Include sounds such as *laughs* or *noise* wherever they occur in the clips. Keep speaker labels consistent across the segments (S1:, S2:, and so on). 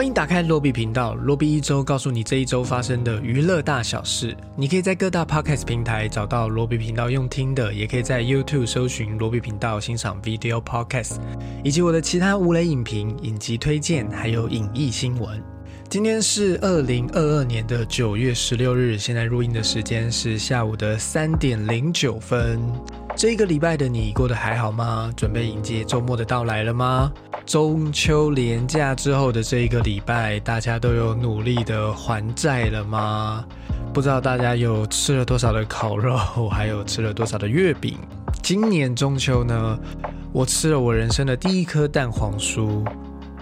S1: 欢迎打开罗比频道，罗比一周告诉你这一周发生的娱乐大小事。你可以在各大 podcast 平台找到罗比频道用听的，也可以在 YouTube 搜寻罗比频道欣赏 video podcast，以及我的其他无雷影评、影集推荐，还有影艺新闻。今天是二零二二年的九月十六日，现在录音的时间是下午的三点零九分。这个礼拜的你过得还好吗？准备迎接周末的到来了吗？中秋连假之后的这一个礼拜，大家都有努力的还债了吗？不知道大家有吃了多少的烤肉，还有吃了多少的月饼？今年中秋呢，我吃了我人生的第一颗蛋黄酥，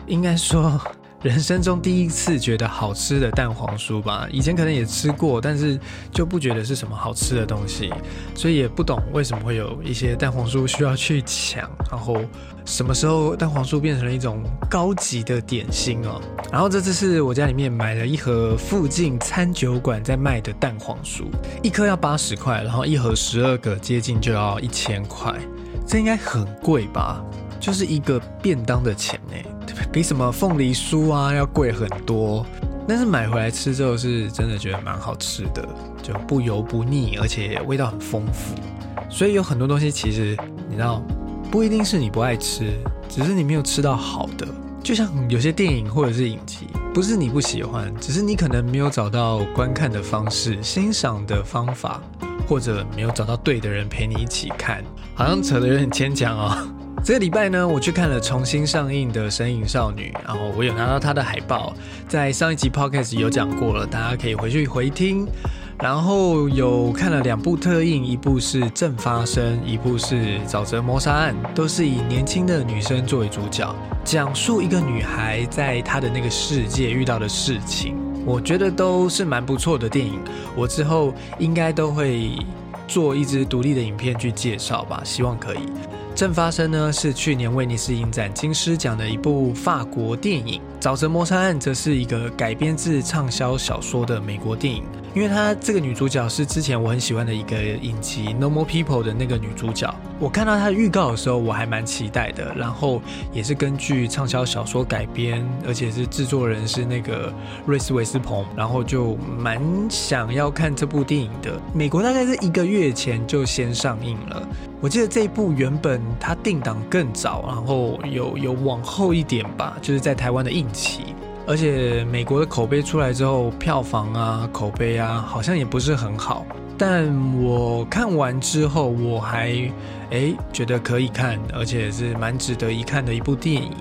S1: 应该说。人生中第一次觉得好吃的蛋黄酥吧，以前可能也吃过，但是就不觉得是什么好吃的东西，所以也不懂为什么会有一些蛋黄酥需要去抢，然后什么时候蛋黄酥变成了一种高级的点心哦。然后这次是我家里面买了一盒附近餐酒馆在卖的蛋黄酥，一颗要八十块，然后一盒十二个接近就要一千块，这应该很贵吧？就是一个便当的钱呢。比什么凤梨酥啊要贵很多，但是买回来吃之后是真的觉得蛮好吃的，就不油不腻，而且味道很丰富。所以有很多东西其实你知道，不一定是你不爱吃，只是你没有吃到好的。就像有些电影或者是影集，不是你不喜欢，只是你可能没有找到观看的方式、欣赏的方法，或者没有找到对的人陪你一起看。好像扯得有点牵强哦。这个礼拜呢，我去看了重新上映的《神隐少女》，然后我有拿到它的海报，在上一集 podcast 有讲过了，大家可以回去回听。然后有看了两部特映，一部是《正发生》，一部是《沼泽谋杀案》，都是以年轻的女生作为主角，讲述一个女孩在她的那个世界遇到的事情。我觉得都是蛮不错的电影，我之后应该都会做一支独立的影片去介绍吧，希望可以。正发生呢是去年威尼斯影展金狮奖的一部法国电影，《沼泽谋杀案》则是一个改编自畅销小说的美国电影。因为它这个女主角是之前我很喜欢的一个影集《Normal People》的那个女主角，我看到它的预告的时候，我还蛮期待的。然后也是根据畅销小说改编，而且是制作人是那个瑞斯韦斯彭，然后就蛮想要看这部电影的。美国大概是一个月前就先上映了，我记得这一部原本它定档更早，然后有有往后一点吧，就是在台湾的映期。而且美国的口碑出来之后，票房啊、口碑啊，好像也不是很好。但我看完之后，我还哎觉得可以看，而且是蛮值得一看的一部电影。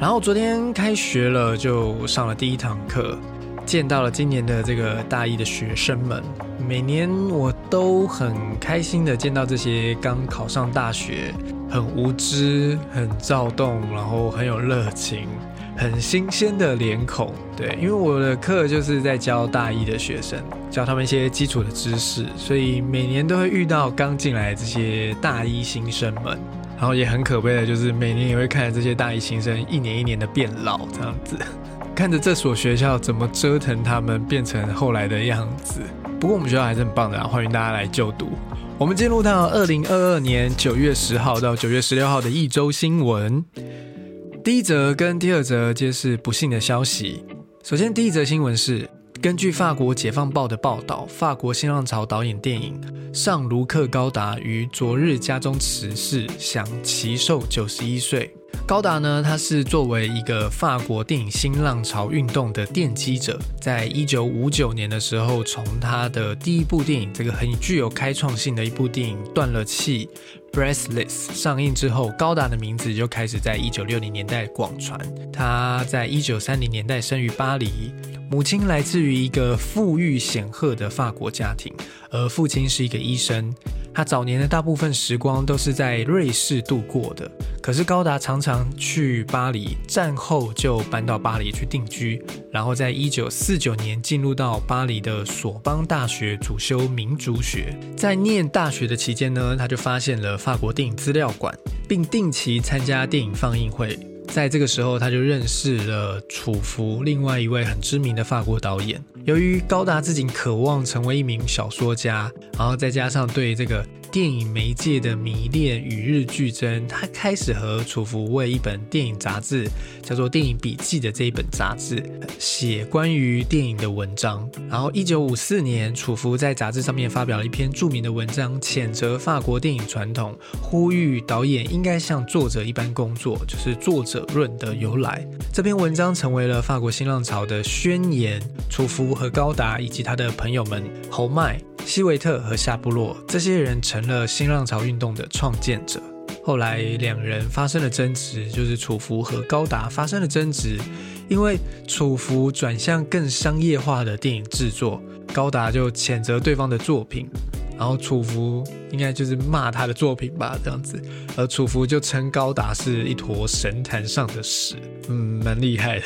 S1: 然后昨天开学了，就上了第一堂课，见到了今年的这个大一的学生们。每年我都很开心的见到这些刚考上大学、很无知、很躁动，然后很有热情。很新鲜的脸孔，对，因为我的课就是在教大一的学生，教他们一些基础的知识，所以每年都会遇到刚进来这些大一新生们，然后也很可悲的就是每年也会看着这些大一新生一年一年的变老，这样子，*laughs* 看着这所学校怎么折腾他们变成后来的样子。不过我们学校还是很棒的，欢迎大家来就读。我们进入到二零二二年九月十号到九月十六号的一周新闻。第一则跟第二则皆是不幸的消息。首先，第一则新闻是根据法国《解放报》的报道，法国新浪潮导演电影上卢克高达于昨日家中辞世，享其寿九十一岁。高达呢，他是作为一个法国电影新浪潮运动的奠基者，在一九五九年的时候，从他的第一部电影，这个很具有开创性的一部电影《断了气》（Breathless） 上映之后，高达的名字就开始在一九六零年代广传。他在一九三零年代生于巴黎，母亲来自于一个富裕显赫的法国家庭，而父亲是一个医生。他早年的大部分时光都是在瑞士度过的，可是高达常常去巴黎，战后就搬到巴黎去定居，然后在一九四九年进入到巴黎的索邦大学主修民族学。在念大学的期间呢，他就发现了法国电影资料馆，并定期参加电影放映会。在这个时候，他就认识了楚服，另外一位很知名的法国导演。由于高达自己渴望成为一名小说家，然后再加上对这个电影媒介的迷恋与日俱增，他开始和楚服为一本电影杂志叫做《电影笔记》的这一本杂志写关于电影的文章。然后，一九五四年，楚服在杂志上面发表了一篇著名的文章，谴责法国电影传统，呼吁导演应该像作者一般工作，就是作者论的由来。这篇文章成为了法国新浪潮的宣言。楚服和高达以及他的朋友们侯麦。希维特和夏布洛这些人成了新浪潮运动的创建者。后来两人发生了争执，就是楚服和高达发生了争执，因为楚服转向更商业化的电影制作，高达就谴责对方的作品，然后楚服应该就是骂他的作品吧，这样子，而楚服就称高达是一坨神坛上的屎，嗯，蛮厉害的。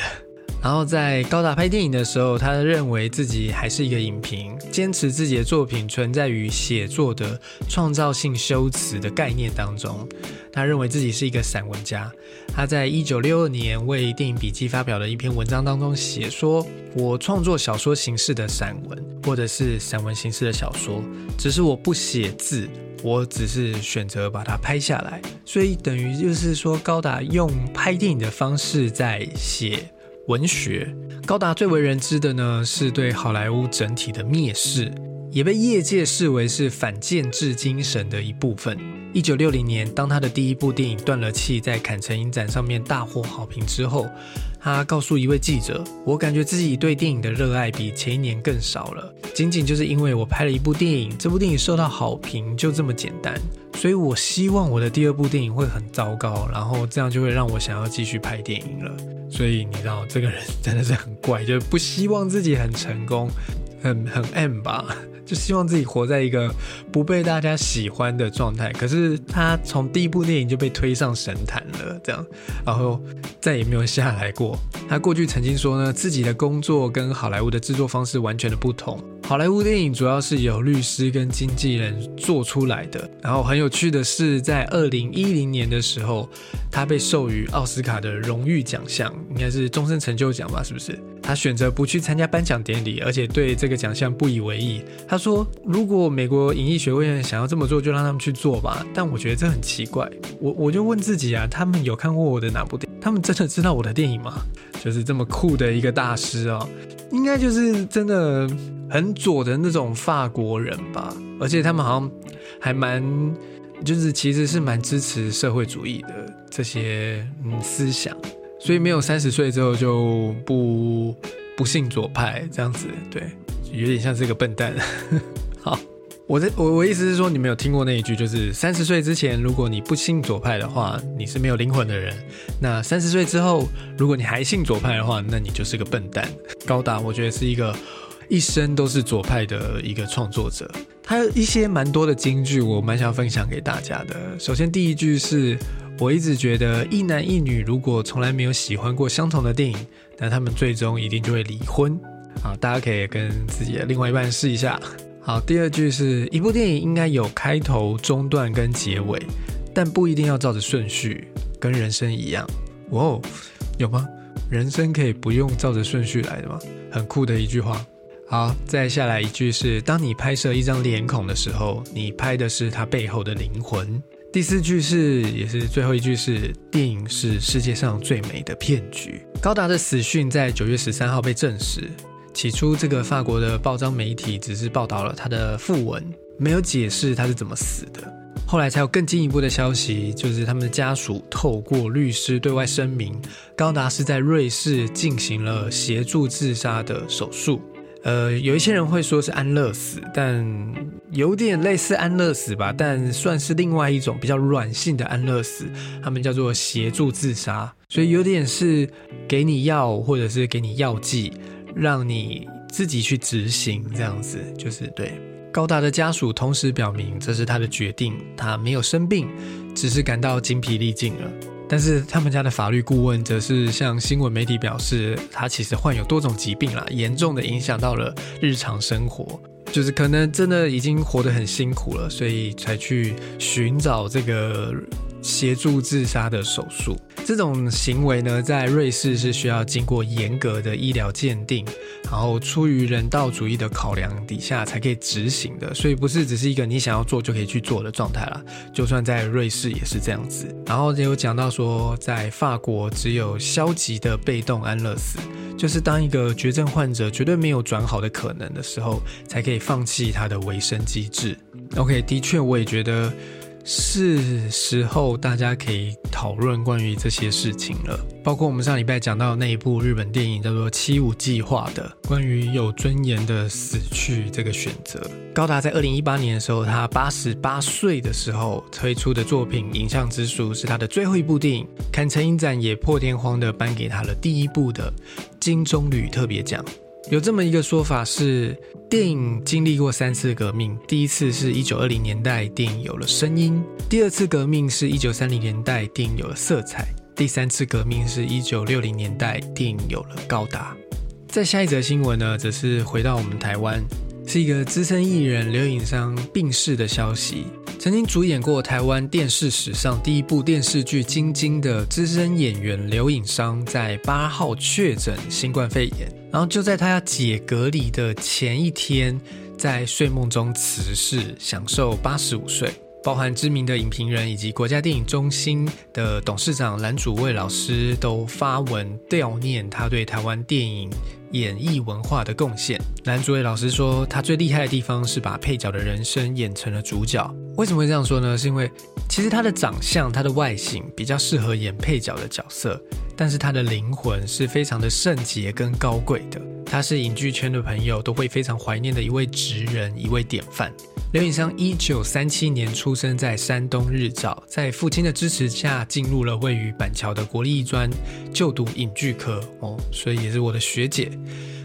S1: 然后在高达拍电影的时候，他认为自己还是一个影评，坚持自己的作品存在于写作的创造性修辞的概念当中。他认为自己是一个散文家。他在一九六二年为电影笔记发表的一篇文章当中写说：“我创作小说形式的散文，或者是散文形式的小说，只是我不写字，我只是选择把它拍下来。所以等于就是说，高达用拍电影的方式在写。”文学高达最为人知的呢，是对好莱坞整体的蔑视，也被业界视为是反建制精神的一部分。一九六零年，当他的第一部电影《断了气》在坎城影展上面大获好评之后，他告诉一位记者：“我感觉自己对电影的热爱比前一年更少了，仅仅就是因为我拍了一部电影，这部电影受到好评，就这么简单。所以我希望我的第二部电影会很糟糕，然后这样就会让我想要继续拍电影了。”所以你知道这个人真的是很怪，就不希望自己很成功，很很 M 吧，就希望自己活在一个不被大家喜欢的状态。可是他从第一部电影就被推上神坛了，这样，然后再也没有下来过。他过去曾经说呢，自己的工作跟好莱坞的制作方式完全的不同。好莱坞电影主要是由律师跟经纪人做出来的。然后很有趣的是，在二零一零年的时候，他被授予奥斯卡的荣誉奖项，应该是终身成就奖吧？是不是？他选择不去参加颁奖典礼，而且对这个奖项不以为意。他说：“如果美国影艺学院想要这么做，就让他们去做吧。”但我觉得这很奇怪。我我就问自己啊，他们有看过我的哪部电？他们真的知道我的电影吗？就是这么酷的一个大师哦，应该就是真的。很左的那种法国人吧，而且他们好像还蛮，就是其实是蛮支持社会主义的这些嗯思想，所以没有三十岁之后就不不信左派这样子，对，有点像是个笨蛋。*laughs* 好，我的我我意思是说，你没有听过那一句，就是三十岁之前如果你不信左派的话，你是没有灵魂的人；那三十岁之后，如果你还信左派的话，那你就是个笨蛋。高达，我觉得是一个。一生都是左派的一个创作者，他有一些蛮多的金句，我蛮想分享给大家的。首先，第一句是我一直觉得一男一女如果从来没有喜欢过相同的电影，那他们最终一定就会离婚。好，大家可以跟自己的另外一半试一下。好，第二句是一部电影应该有开头、中段跟结尾，但不一定要照着顺序，跟人生一样。哦，有吗？人生可以不用照着顺序来的吗？很酷的一句话。好，再下来一句是：当你拍摄一张脸孔的时候，你拍的是它背后的灵魂。第四句是，也是最后一句是：电影是世界上最美的骗局。高达的死讯在九月十三号被证实。起初，这个法国的报章媒体只是报道了他的讣文，没有解释他是怎么死的。后来才有更进一步的消息，就是他们的家属透过律师对外声明，高达是在瑞士进行了协助自杀的手术。呃，有一些人会说是安乐死，但有点类似安乐死吧，但算是另外一种比较软性的安乐死，他们叫做协助自杀，所以有点是给你药或者是给你药剂，让你自己去执行这样子，就是对高达的家属同时表明这是他的决定，他没有生病，只是感到精疲力尽了。但是他们家的法律顾问则是向新闻媒体表示，他其实患有多种疾病啦，严重的影响到了日常生活，就是可能真的已经活得很辛苦了，所以才去寻找这个协助自杀的手术。这种行为呢，在瑞士是需要经过严格的医疗鉴定，然后出于人道主义的考量底下才可以执行的，所以不是只是一个你想要做就可以去做的状态啦。就算在瑞士也是这样子。然后也有讲到说，在法国只有消极的被动安乐死，就是当一个绝症患者绝对没有转好的可能的时候，才可以放弃他的维生机制。OK，的确，我也觉得。是时候大家可以讨论关于这些事情了，包括我们上礼拜讲到那一部日本电影叫做《七五计划》的，关于有尊严的死去这个选择。高达在二零一八年的时候，他八十八岁的时候推出的作品《影像之书》是他的最后一部电影，看成影展也破天荒的颁给他了第一部的金棕榈特别奖。有这么一个说法是，电影经历过三次革命。第一次是一九二零年代，电影有了声音；第二次革命是一九三零年代，电影有了色彩；第三次革命是一九六零年代，电影有了高达。在下一则新闻呢，则是回到我们台湾，是一个资深艺人刘颖商病逝的消息。曾经主演过台湾电视史上第一部电视剧《晶晶》的资深演员刘颖商，在八号确诊新冠肺炎，然后就在他要解隔离的前一天，在睡梦中辞世，享受八十五岁。包含知名的影评人以及国家电影中心的董事长蓝祖蔚老师都发文悼念他对台湾电影演艺文化的贡献。蓝祖蔚老师说，他最厉害的地方是把配角的人生演成了主角。为什么会这样说呢？是因为其实他的长相、他的外形比较适合演配角的角色，但是他的灵魂是非常的圣洁跟高贵的。他是影剧圈的朋友都会非常怀念的一位职人，一位典范。刘颖商一九三七年出生在山东日照，在父亲的支持下进入了位于板桥的国立艺专就读影剧科哦，所以也是我的学姐，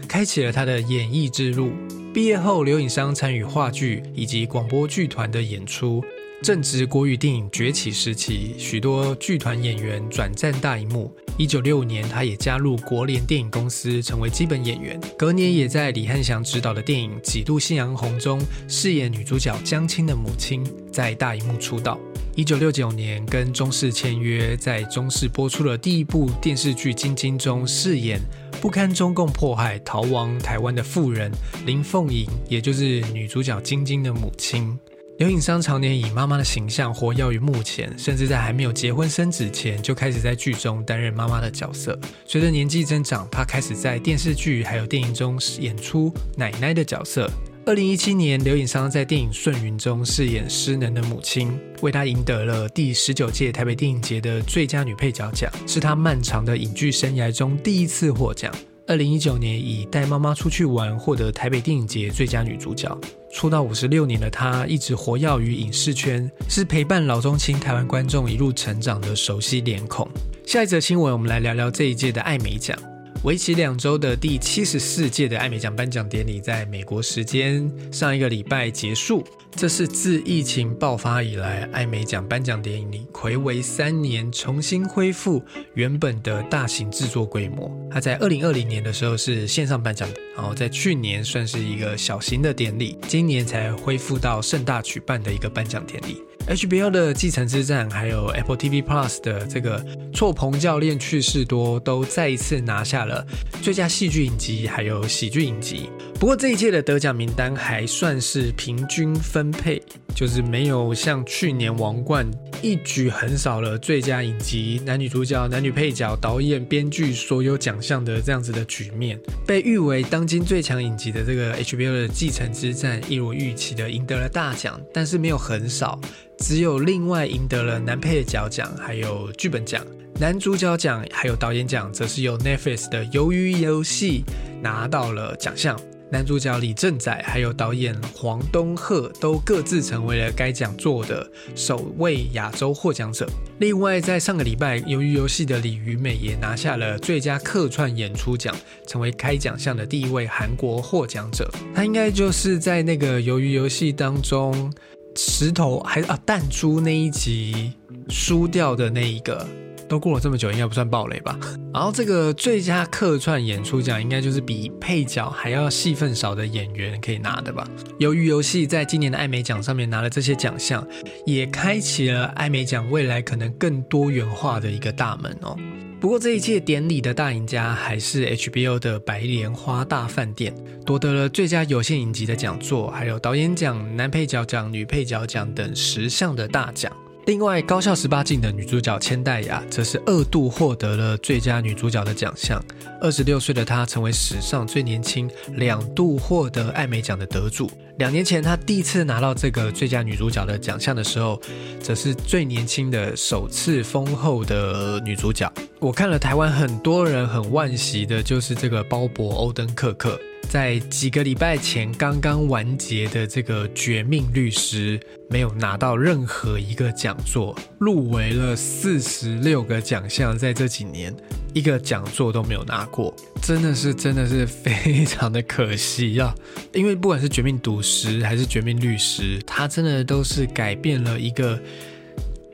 S1: 开启了他的演艺之路。毕业后，刘颖商参与话剧以及广播剧团的演出。正值国语电影崛起时期，许多剧团演员转战大荧幕。一九六五年，他也加入国联电影公司，成为基本演员。隔年，也在李汉祥执导的电影《几度夕阳红》中饰演女主角江青的母亲，在大荧幕出道。一九六九年，跟中视签约，在中视播出了第一部电视剧《晶晶》中饰演不堪中共迫害逃亡台湾的妇人林凤营，也就是女主角晶晶的母亲。刘颖商常年以妈妈的形象活跃于幕前，甚至在还没有结婚生子前就开始在剧中担任妈妈的角色。随着年纪增长，她开始在电视剧还有电影中演出奶奶的角色。二零一七年，刘颖商在电影《顺云》中饰演失能的母亲，为她赢得了第十九届台北电影节的最佳女配角奖，是她漫长的影剧生涯中第一次获奖。二零一九年，以带妈妈出去玩获得台北电影节最佳女主角。出道五十六年的她，一直活跃于影视圈，是陪伴老中青台湾观众一路成长的熟悉脸孔。下一则新闻，我们来聊聊这一届的艾美奖。为期两周的第七十四届的艾美奖颁奖典礼，在美国时间上一个礼拜结束。这是自疫情爆发以来，艾美奖颁奖典礼魁违三年重新恢复原本的大型制作规模。它在二零二零年的时候是线上颁奖，然后在去年算是一个小型的典礼，今年才恢复到盛大举办的一个颁奖典礼。HBO 的《继承之战》还有 Apple TV Plus 的这个《错棚教练去世多》都再一次拿下了最佳戏剧影集还有喜剧影集。不过这一届的得奖名单还算是平均分配，就是没有像去年王冠一举横扫了最佳影集、男女主角、男女配角、导演、编剧所有奖项的这样子的局面。被誉为当今最强影集的这个 HBO 的《继承之战》一如预期的赢得了大奖，但是没有横扫。只有另外赢得了男配角奖，还有剧本奖、男主角奖，还有导演奖，则是由 Netflix 的《鱿鱼游戏》拿到了奖项。男主角李正宰还有导演黄东赫都各自成为了该讲座的首位亚洲获奖者。另外，在上个礼拜，《鱿鱼游戏》的李鱼美也拿下了最佳客串演出奖，成为开奖项的第一位韩国获奖者。他应该就是在那个《鱿鱼游戏》当中。石头还啊弹珠那一集输掉的那一个都过了这么久，应该不算暴雷吧？*laughs* 然后这个最佳客串演出奖，应该就是比配角还要戏份少的演员可以拿的吧？由于游戏在今年的艾美奖上面拿了这些奖项，也开启了艾美奖未来可能更多元化的一个大门哦。不过这一届典礼的大赢家还是 HBO 的《白莲花大饭店》，夺得了最佳有线影集的讲座，还有导演奖、男配角奖、女配角奖等十项的大奖。另外，高校十八禁的女主角千代雅则是二度获得了最佳女主角的奖项。二十六岁的她成为史上最年轻两度获得艾美奖的得主。两年前，她第一次拿到这个最佳女主角的奖项的时候，则是最年轻的首次封后的女主角。我看了台湾很多人很惋惜的，就是这个鲍勃·欧登克克。在几个礼拜前刚刚完结的这个《绝命律师》没有拿到任何一个讲座，入围了四十六个奖项，在这几年一个讲座都没有拿过，真的是真的是非常的可惜啊！因为不管是《绝命毒师》还是《绝命律师》，它真的都是改变了一个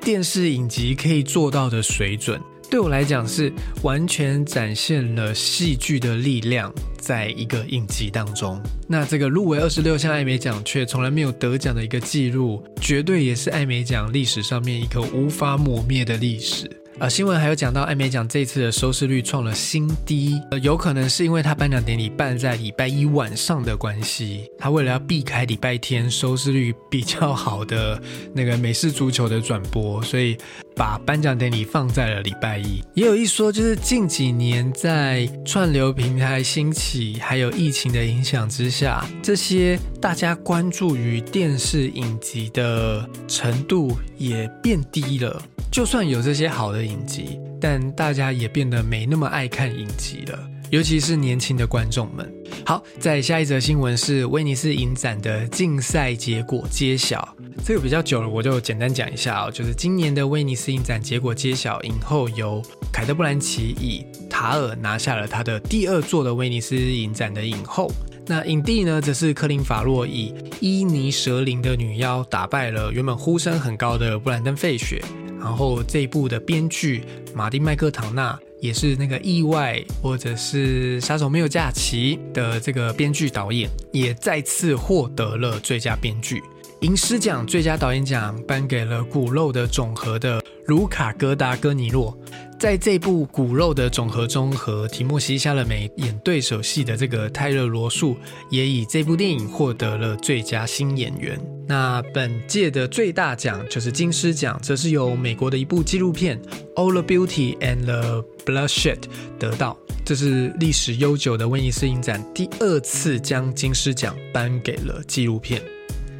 S1: 电视影集可以做到的水准。对我来讲，是完全展现了戏剧的力量，在一个影集当中。那这个入围二十六项艾美奖却从来没有得奖的一个记录，绝对也是艾美奖历史上面一个无法抹灭的历史。啊，新闻还有讲到艾美奖这次的收视率创了新低，呃，有可能是因为他颁奖典礼办在礼拜一晚上的关系，他为了要避开礼拜天收视率比较好的那个美式足球的转播，所以把颁奖典礼放在了礼拜一。也有一说，就是近几年在串流平台兴起还有疫情的影响之下，这些大家关注于电视影集的程度也变低了。就算有这些好的影集，但大家也变得没那么爱看影集了，尤其是年轻的观众们。好，在下一则新闻是威尼斯影展的竞赛结果揭晓，这个比较久了，我就简单讲一下哦。就是今年的威尼斯影展结果揭晓，影后由凯特·布兰奇以《塔尔》拿下了他的第二座的威尼斯影展的影后。那影帝呢，则是科林·法洛以《伊尼蛇灵的女妖》打败了原本呼声很高的布兰登·费雪。然后这一部的编剧马丁麦克唐纳也是那个意外或者是杀手没有假期的这个编剧导演，也再次获得了最佳编剧。银狮奖最佳导演奖颁给了骨肉的总和的卢卡戈达戈尼洛。在这部骨肉的总和中，和提莫西·夏勒梅演对手戏的这个泰勒·罗素，也以这部电影获得了最佳新演员。那本届的最大奖就是金狮奖，则是由美国的一部纪录片《All the Beauty and the Bloodshed》得到。这是历史悠久的威尼斯影展第二次将金狮奖颁给了纪录片。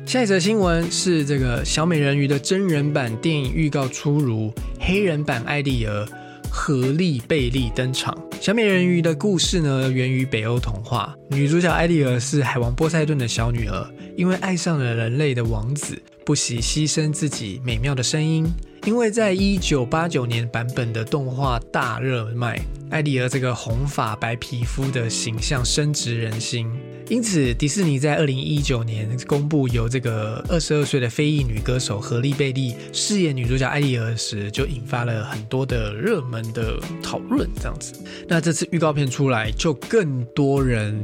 S1: 下一则新闻是这个小美人鱼的真人版电影预告出炉，黑人版艾丽儿。荷丽贝利登场。小美人鱼的故事呢，源于北欧童话。女主角艾丽儿是海王波塞顿的小女儿，因为爱上了人类的王子，不惜牺牲自己美妙的声音。因为在一九八九年版本的动画大热卖，艾丽儿这个红发白皮肤的形象深植人心。因此，迪士尼在二零一九年公布由这个二十二岁的非裔女歌手何丽贝利饰演女主角艾丽儿时，就引发了很多的热门的讨论。这样子，那这次预告片出来，就更多人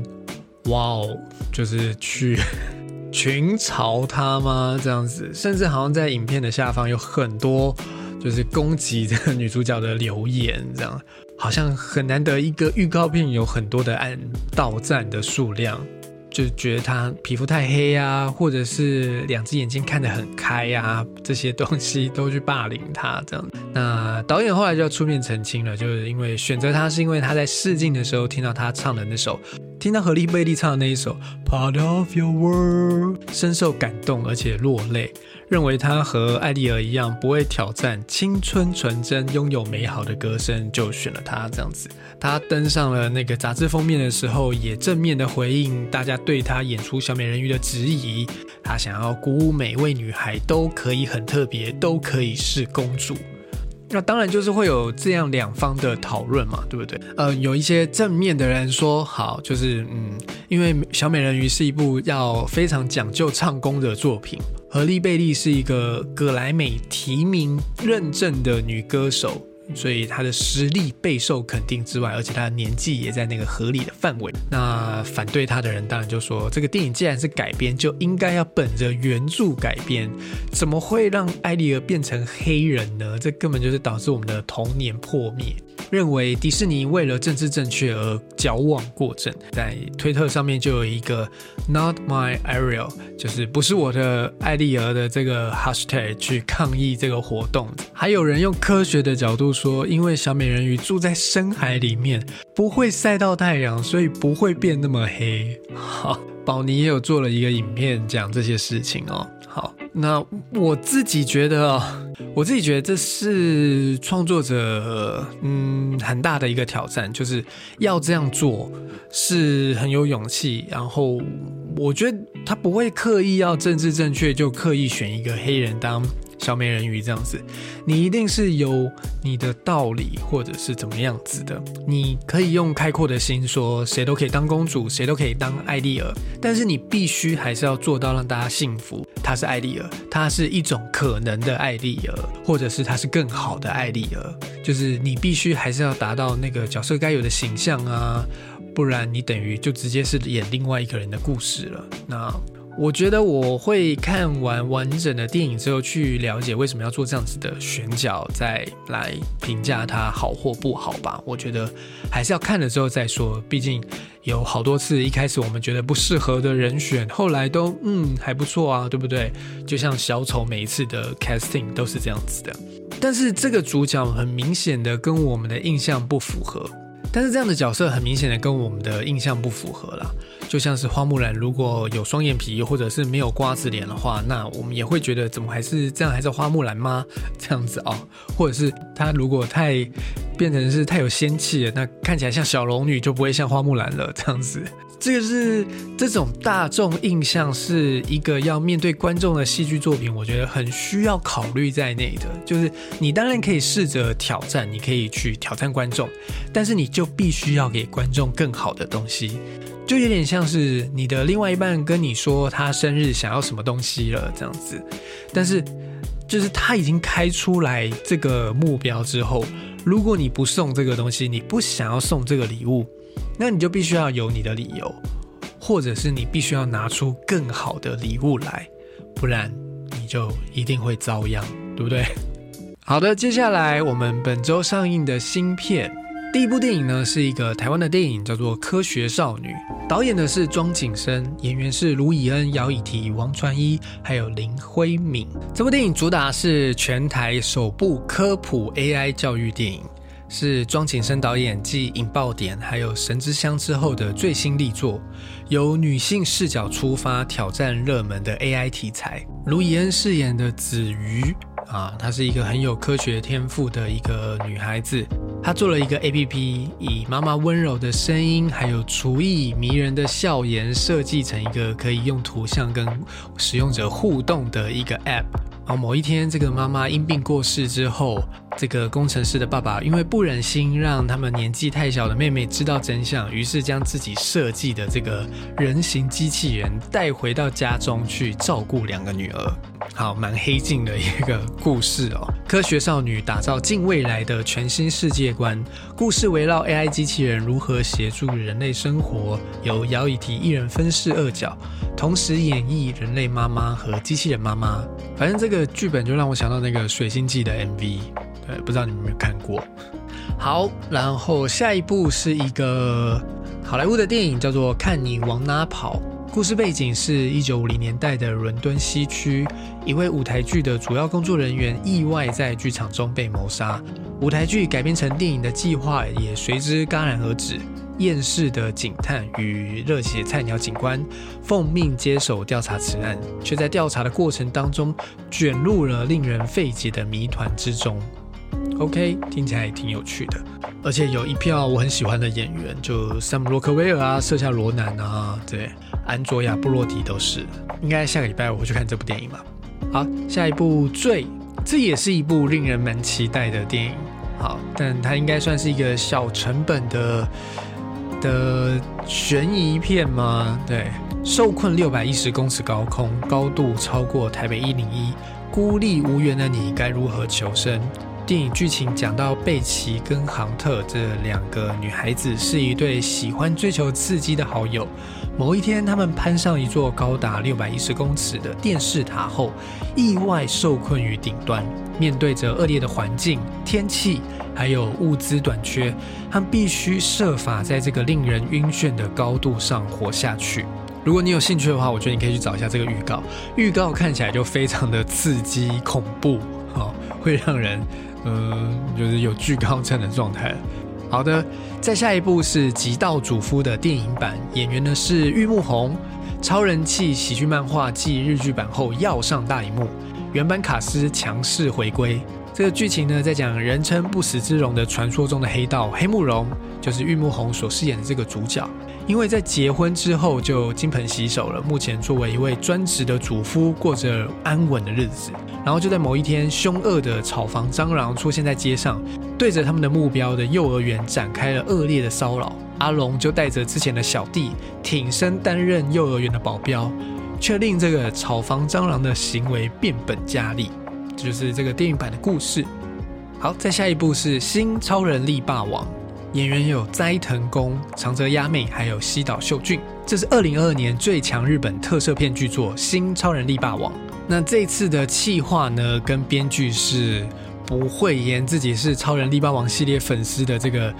S1: 哇哦，就是去群嘲她吗？这样子，甚至好像在影片的下方有很多就是攻击这个女主角的留言，这样好像很难得一个预告片有很多的按到赞的数量。就觉得她皮肤太黑啊，或者是两只眼睛看得很开呀，这些东西都去霸凌她这样。那导演后来就要出面澄清了，就是因为选择她是因为她在试镜的时候听到她唱的那首，听到何丽贝利唱的那一首《Part of Your World》，深受感动而且落泪。认为他和艾丽儿一样不会挑战青春纯真、拥有美好的歌声，就选了她这样子。他登上了那个杂志封面的时候，也正面的回应大家对他演出小美人鱼的质疑。他想要鼓舞每位女孩都可以很特别，都可以是公主。那当然就是会有这样两方的讨论嘛，对不对？呃，有一些正面的人说好，就是嗯，因为小美人鱼是一部要非常讲究唱功的作品。而丽贝利是一个格莱美提名认证的女歌手，所以他的实力备受肯定之外，而且他的年纪也在那个合理的范围。那反对他的人当然就说，这个电影既然是改编，就应该要本着原著改编，怎么会让艾丽儿变成黑人呢？这根本就是导致我们的童年破灭。认为迪士尼为了政治正确而矫枉过正，在推特上面就有一个 Not My Ariel，就是不是我的艾丽儿的这个 Hashtag 去抗议这个活动。还有人用科学的角度说，因为小美人鱼住在深海里面，不会晒到太阳，所以不会变那么黑。好，宝妮也有做了一个影片讲这些事情哦。好，那我自己觉得，我自己觉得这是创作者嗯很大的一个挑战，就是要这样做是很有勇气。然后我觉得他不会刻意要政治正确，就刻意选一个黑人当。小美人鱼这样子，你一定是有你的道理，或者是怎么样子的。你可以用开阔的心说，谁都可以当公主，谁都可以当艾丽儿。但是你必须还是要做到让大家幸福。她是艾丽儿，她是一种可能的艾丽儿，或者是她是更好的艾丽儿。就是你必须还是要达到那个角色该有的形象啊，不然你等于就直接是演另外一个人的故事了。那。我觉得我会看完完整的电影之后，去了解为什么要做这样子的选角，再来评价它好或不好吧。我觉得还是要看了之后再说，毕竟有好多次一开始我们觉得不适合的人选，后来都嗯还不错啊，对不对？就像小丑每一次的 casting 都是这样子的，但是这个主角很明显的跟我们的印象不符合。但是这样的角色很明显的跟我们的印象不符合了，就像是花木兰如果有双眼皮或者是没有瓜子脸的话，那我们也会觉得怎么还是这样还是花木兰吗？*laughs* 这样子哦，或者是她如果太变成是太有仙气了，那看起来像小龙女就不会像花木兰了，这样子。这个是这种大众印象是一个要面对观众的戏剧作品，我觉得很需要考虑在内的。就是你当然可以试着挑战，你可以去挑战观众，但是你就必须要给观众更好的东西。就有点像是你的另外一半跟你说他生日想要什么东西了这样子，但是就是他已经开出来这个目标之后，如果你不送这个东西，你不想要送这个礼物。那你就必须要有你的理由，或者是你必须要拿出更好的礼物来，不然你就一定会遭殃，对不对？*laughs* 好的，接下来我们本周上映的新片，第一部电影呢是一个台湾的电影，叫做《科学少女》，导演的是庄景生，演员是卢以恩、姚以缇、王传一，还有林辉敏。这部电影主打是全台首部科普 AI 教育电影。是庄景生导演继《引爆点》还有《神之乡》之后的最新力作，由女性视角出发挑战热门的 AI 题材。卢以恩饰演的子瑜啊，她是一个很有科学天赋的一个女孩子。她做了一个 APP，以妈妈温柔的声音还有厨艺迷人的笑颜设计成一个可以用图像跟使用者互动的一个 App。然后某一天，这个妈妈因病过世之后。这个工程师的爸爸因为不忍心让他们年纪太小的妹妹知道真相，于是将自己设计的这个人形机器人带回到家中去照顾两个女儿。好，蛮黑镜的一个故事哦。科学少女打造近未来的全新世界观，故事围绕 AI 机器人如何协助人类生活，由姚以缇一人分饰二角，同时演绎人类妈妈和机器人妈妈。反正这个剧本就让我想到那个《水星记》的 MV。呃，不知道你们有没有看过？好，然后下一部是一个好莱坞的电影，叫做《看你往哪跑》。故事背景是一九五零年代的伦敦西区，一位舞台剧的主要工作人员意外在剧场中被谋杀。舞台剧改编成电影的计划也随之戛然而止。厌世的警探与热血菜鸟警官奉命接手调查此案，却在调查的过程当中卷入了令人费解的谜团之中。OK，听起来也挺有趣的，而且有一票我很喜欢的演员，就山姆洛克威尔啊、瑟夏罗南啊，对，安卓亚布洛迪都是。应该下个礼拜我会去看这部电影吧。好，下一部《罪》，这也是一部令人蛮期待的电影。好，但它应该算是一个小成本的的悬疑片吗？对，受困六百一十公尺高空，高度超过台北一零一，孤立无援的你该如何求生？电影剧情讲到贝奇跟杭特这两个女孩子是一对喜欢追求刺激的好友。某一天，他们攀上一座高达六百一十公尺的电视塔后，意外受困于顶端。面对着恶劣的环境、天气，还有物资短缺，他们必须设法在这个令人晕眩的高度上活下去。如果你有兴趣的话，我觉得你可以去找一下这个预告。预告看起来就非常的刺激、恐怖，哦，会让人，嗯，就是有惧高症的状态。好的，再下一部是《极道主夫》的电影版，演员呢是玉木宏，超人气喜剧漫画继日剧版后要上大荧幕，原版卡司强势回归。这个剧情呢在讲人称不死之龙的传说中的黑道黑木龙，就是玉木宏所饰演的这个主角。因为在结婚之后就金盆洗手了，目前作为一位专职的主夫，过着安稳的日子。然后就在某一天，凶恶的炒房蟑螂出现在街上，对着他们的目标的幼儿园展开了恶劣的骚扰。阿龙就带着之前的小弟挺身担任幼儿园的保镖，却令这个炒房蟑螂的行为变本加厉。这就是这个电影版的故事。好，再下一部是《新超人力霸王》。演员有斋藤工、长泽雅美，还有西岛秀俊。这是二零二二年最强日本特色片巨作《新超人力霸王》。那这次的企划呢，跟编剧是不会言自己是超人力霸王系列粉丝的这个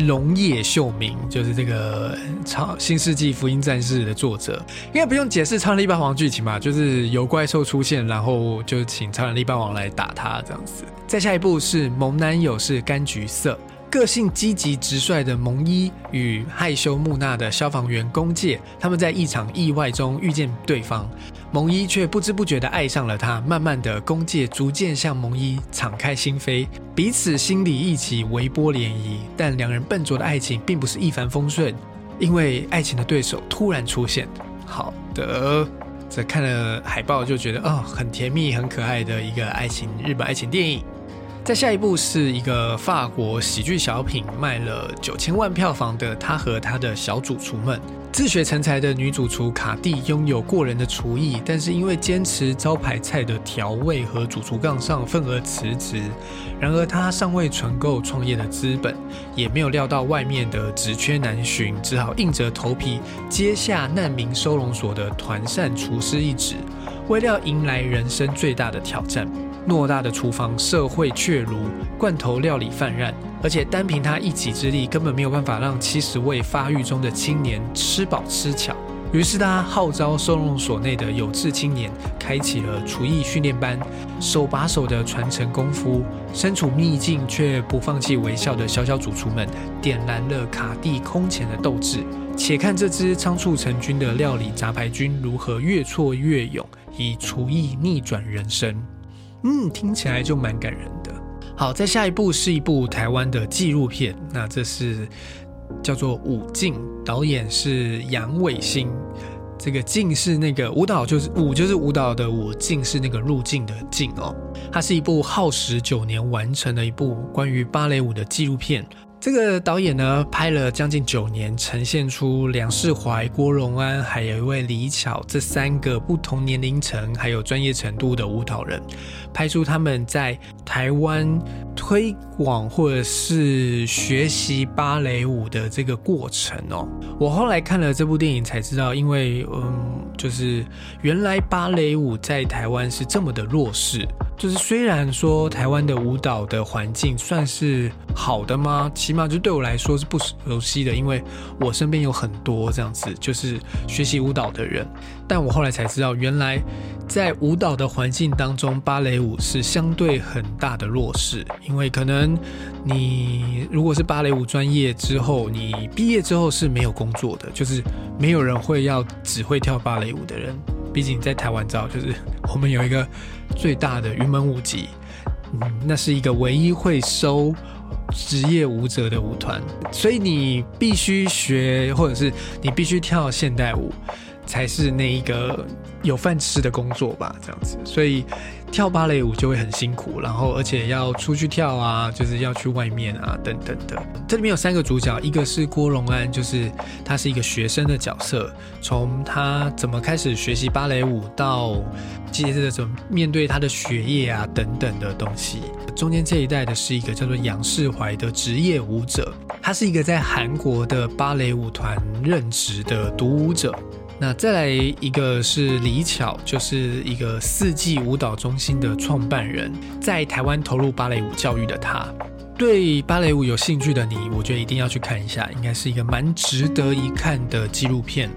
S1: 龙野秀明，就是这个超新世纪福音战士的作者，应该不用解释超人力霸王剧情吧？就是有怪兽出现，然后就请超人力霸王来打他这样子。再下一步是萌男友是柑橘色。个性积极直率的蒙一与害羞木讷的消防员宫介，他们在一场意外中遇见对方，蒙一却不知不觉地爱上了他。慢慢的，宫介逐渐向蒙一敞开心扉，彼此心里一起微波涟漪。但两人笨拙的爱情并不是一帆风顺，因为爱情的对手突然出现。好的，这看了海报就觉得哦，很甜蜜、很可爱的一个爱情日本爱情电影。再下一部是一个法国喜剧小品，卖了九千万票房的《他和他的小主厨们》。自学成才的女主厨卡蒂拥有过人的厨艺，但是因为坚持招牌菜的调味和主厨杠上份而辞职。然而她尚未存够创业的资本，也没有料到外面的职缺难寻，只好硬着头皮接下难民收容所的团膳厨师一职，为料迎来人生最大的挑战。偌大的厨房，社会却如罐头料理泛滥，而且单凭他一己之力，根本没有办法让七十位发育中的青年吃饱吃巧。于是他号召收容所内的有志青年，开启了厨艺训练班，手把手的传承功夫。身处逆境却不放弃微笑的小小主厨们，点燃了卡蒂空前的斗志。且看这支仓促成军的料理杂牌军如何越挫越勇，以厨艺逆转人生。嗯，听起来就蛮感人的。好，再下一部是一部台湾的纪录片，那这是叫做《舞镜》，导演是杨伟新。这个“镜”是那个舞蹈，就是舞，就是舞蹈的舞；“镜”是那个入境的“镜”哦。它是一部耗时九年完成的一部关于芭蕾舞的纪录片。这个导演呢，拍了将近九年，呈现出梁世怀、郭荣安，还有一位李巧这三个不同年龄层还有专业程度的舞蹈人，拍出他们在台湾推广或者是学习芭蕾舞的这个过程哦。我后来看了这部电影才知道，因为嗯，就是原来芭蕾舞在台湾是这么的弱势。就是虽然说台湾的舞蹈的环境算是好的吗？起码就对我来说是不熟悉的，因为我身边有很多这样子就是学习舞蹈的人，但我后来才知道，原来在舞蹈的环境当中，芭蕾舞是相对很大的弱势，因为可能你如果是芭蕾舞专业之后，你毕业之后是没有工作的，就是没有人会要只会跳芭蕾舞的人。毕竟在台湾，知道就是 *laughs* 我们有一个最大的云门舞集，嗯，那是一个唯一会收职业舞者的舞团，所以你必须学，或者是你必须跳现代舞。才是那一个有饭吃的工作吧，这样子，所以跳芭蕾舞就会很辛苦，然后而且要出去跳啊，就是要去外面啊，等等的。这里面有三个主角，一个是郭荣安，就是他是一个学生的角色，从他怎么开始学习芭蕾舞，到接着怎么面对他的学业啊等等的东西。中间这一代的是一个叫做杨世怀的职业舞者，他是一个在韩国的芭蕾舞团任职的独舞者。那再来一个是李巧，就是一个四季舞蹈中心的创办人，在台湾投入芭蕾舞教育的他。对芭蕾舞有兴趣的你，我觉得一定要去看一下，应该是一个蛮值得一看的纪录片。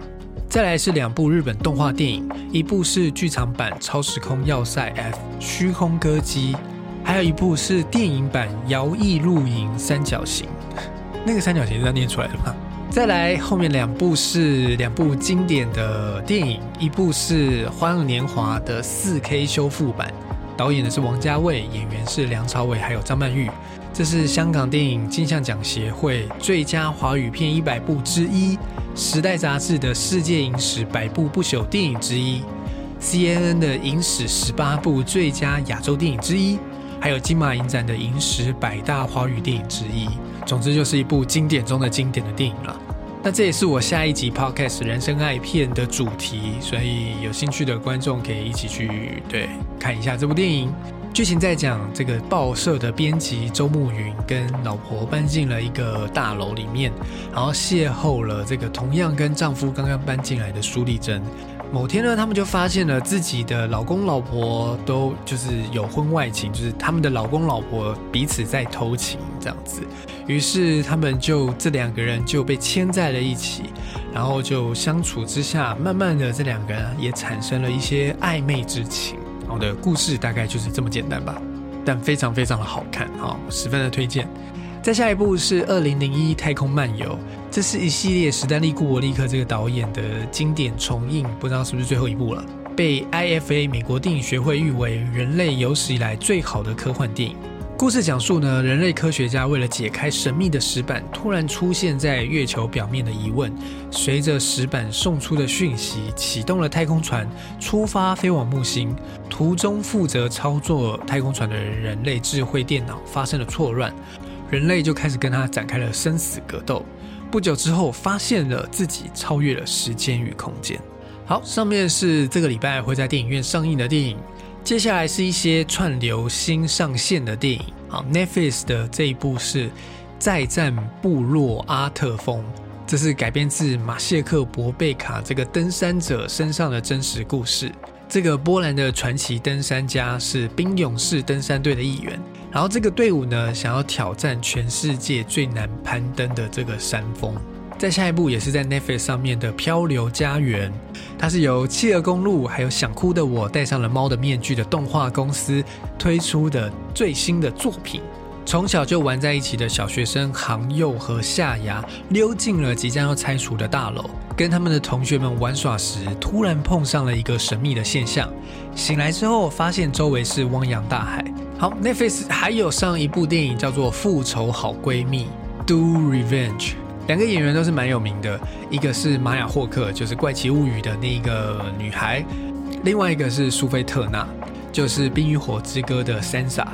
S1: 再来是两部日本动画电影，一部是剧场版《超时空要塞 F 虚空歌姬》，还有一部是电影版《摇曳露营三角形》。那个三角形是要念出来的吗？再来后面两部是两部经典的电影，一部是《花样年华》的四 K 修复版，导演的是王家卫，演员是梁朝伟还有张曼玉。这是香港电影金像奖协会最佳华语片一百部之一，《时代》杂志的世界影史百部不朽电影之一，CNN 的影史十八部最佳亚洲电影之一，还有金马影展的影史百大华语电影之一。总之，就是一部经典中的经典的电影了。那这也是我下一集 Podcast 人生爱片的主题，所以有兴趣的观众可以一起去对看一下这部电影。剧情在讲这个报社的编辑周慕云跟老婆搬进了一个大楼里面，然后邂逅了这个同样跟丈夫刚刚搬进来的苏丽珍。某天呢，他们就发现了自己的老公老婆都就是有婚外情，就是他们的老公老婆彼此在偷情这样子。于是他们就这两个人就被牵在了一起，然后就相处之下，慢慢的这两个人也产生了一些暧昧之情。我的故事大概就是这么简单吧，但非常非常的好看啊，十分的推荐。再下一部是《二零零一太空漫游》，这是一系列史丹利·库伯利克这个导演的经典重映，不知道是不是最后一部了。被 IFA 美国电影学会誉为人类有史以来最好的科幻电影。故事讲述呢，人类科学家为了解开神秘的石板突然出现在月球表面的疑问，随着石板送出的讯息，启动了太空船出发飞往木星。途中负责操作太空船的人类智慧电脑发生了错乱，人类就开始跟他展开了生死格斗。不久之后，发现了自己超越了时间与空间。好，上面是这个礼拜会在电影院上映的电影。接下来是一些串流新上线的电影。好，Netflix 的这一部是《再战部落阿特峰》，这是改编自马谢克·博贝卡这个登山者身上的真实故事。这个波兰的传奇登山家是冰勇士登山队的一员，然后这个队伍呢，想要挑战全世界最难攀登的这个山峰。在下一部也是在 Netflix 上面的《漂流家园》，它是由企鹅公路还有想哭的我戴上了猫的面具的动画公司推出的最新的作品。从小就玩在一起的小学生航佑和夏芽溜进了即将要拆除的大楼，跟他们的同学们玩耍时，突然碰上了一个神秘的现象。醒来之后，发现周围是汪洋大海。好，Netflix 还有上一部电影叫做《复仇好闺蜜》，Do Revenge。两个演员都是蛮有名的，一个是玛雅霍克，就是《怪奇物语》的那个女孩，另外一个是苏菲特纳，就是《冰与火之歌》的 Sansa。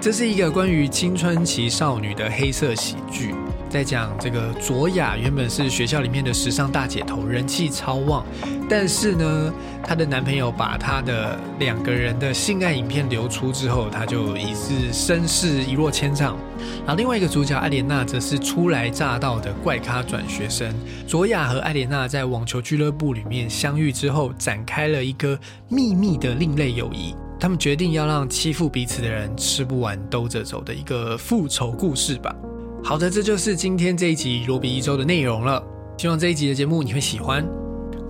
S1: 这是一个关于青春期少女的黑色喜剧。在讲这个卓雅原本是学校里面的时尚大姐头，人气超旺，但是呢，她的男朋友把她的两个人的性爱影片流出之后，她就已是身世一落千丈。然后另外一个主角艾莲娜则是初来乍到的怪咖转学生。卓雅和艾莲娜在网球俱乐部里面相遇之后，展开了一个秘密的另类友谊。他们决定要让欺负彼此的人吃不完兜着走的一个复仇故事吧。好的，这就是今天这一集罗比一周的内容了。希望这一集的节目你会喜欢，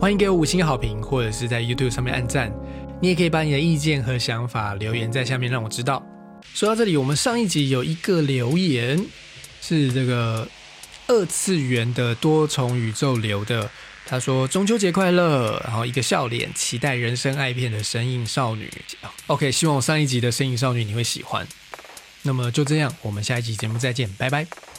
S1: 欢迎给我五星好评，或者是在 YouTube 上面按赞。你也可以把你的意见和想法留言在下面，让我知道。说到这里，我们上一集有一个留言是这个二次元的多重宇宙流的，他说中秋节快乐，然后一个笑脸，期待人生爱片的神印少女。OK，希望我上一集的神印少女你会喜欢。那么就这样，我们下一集节目再见，拜拜。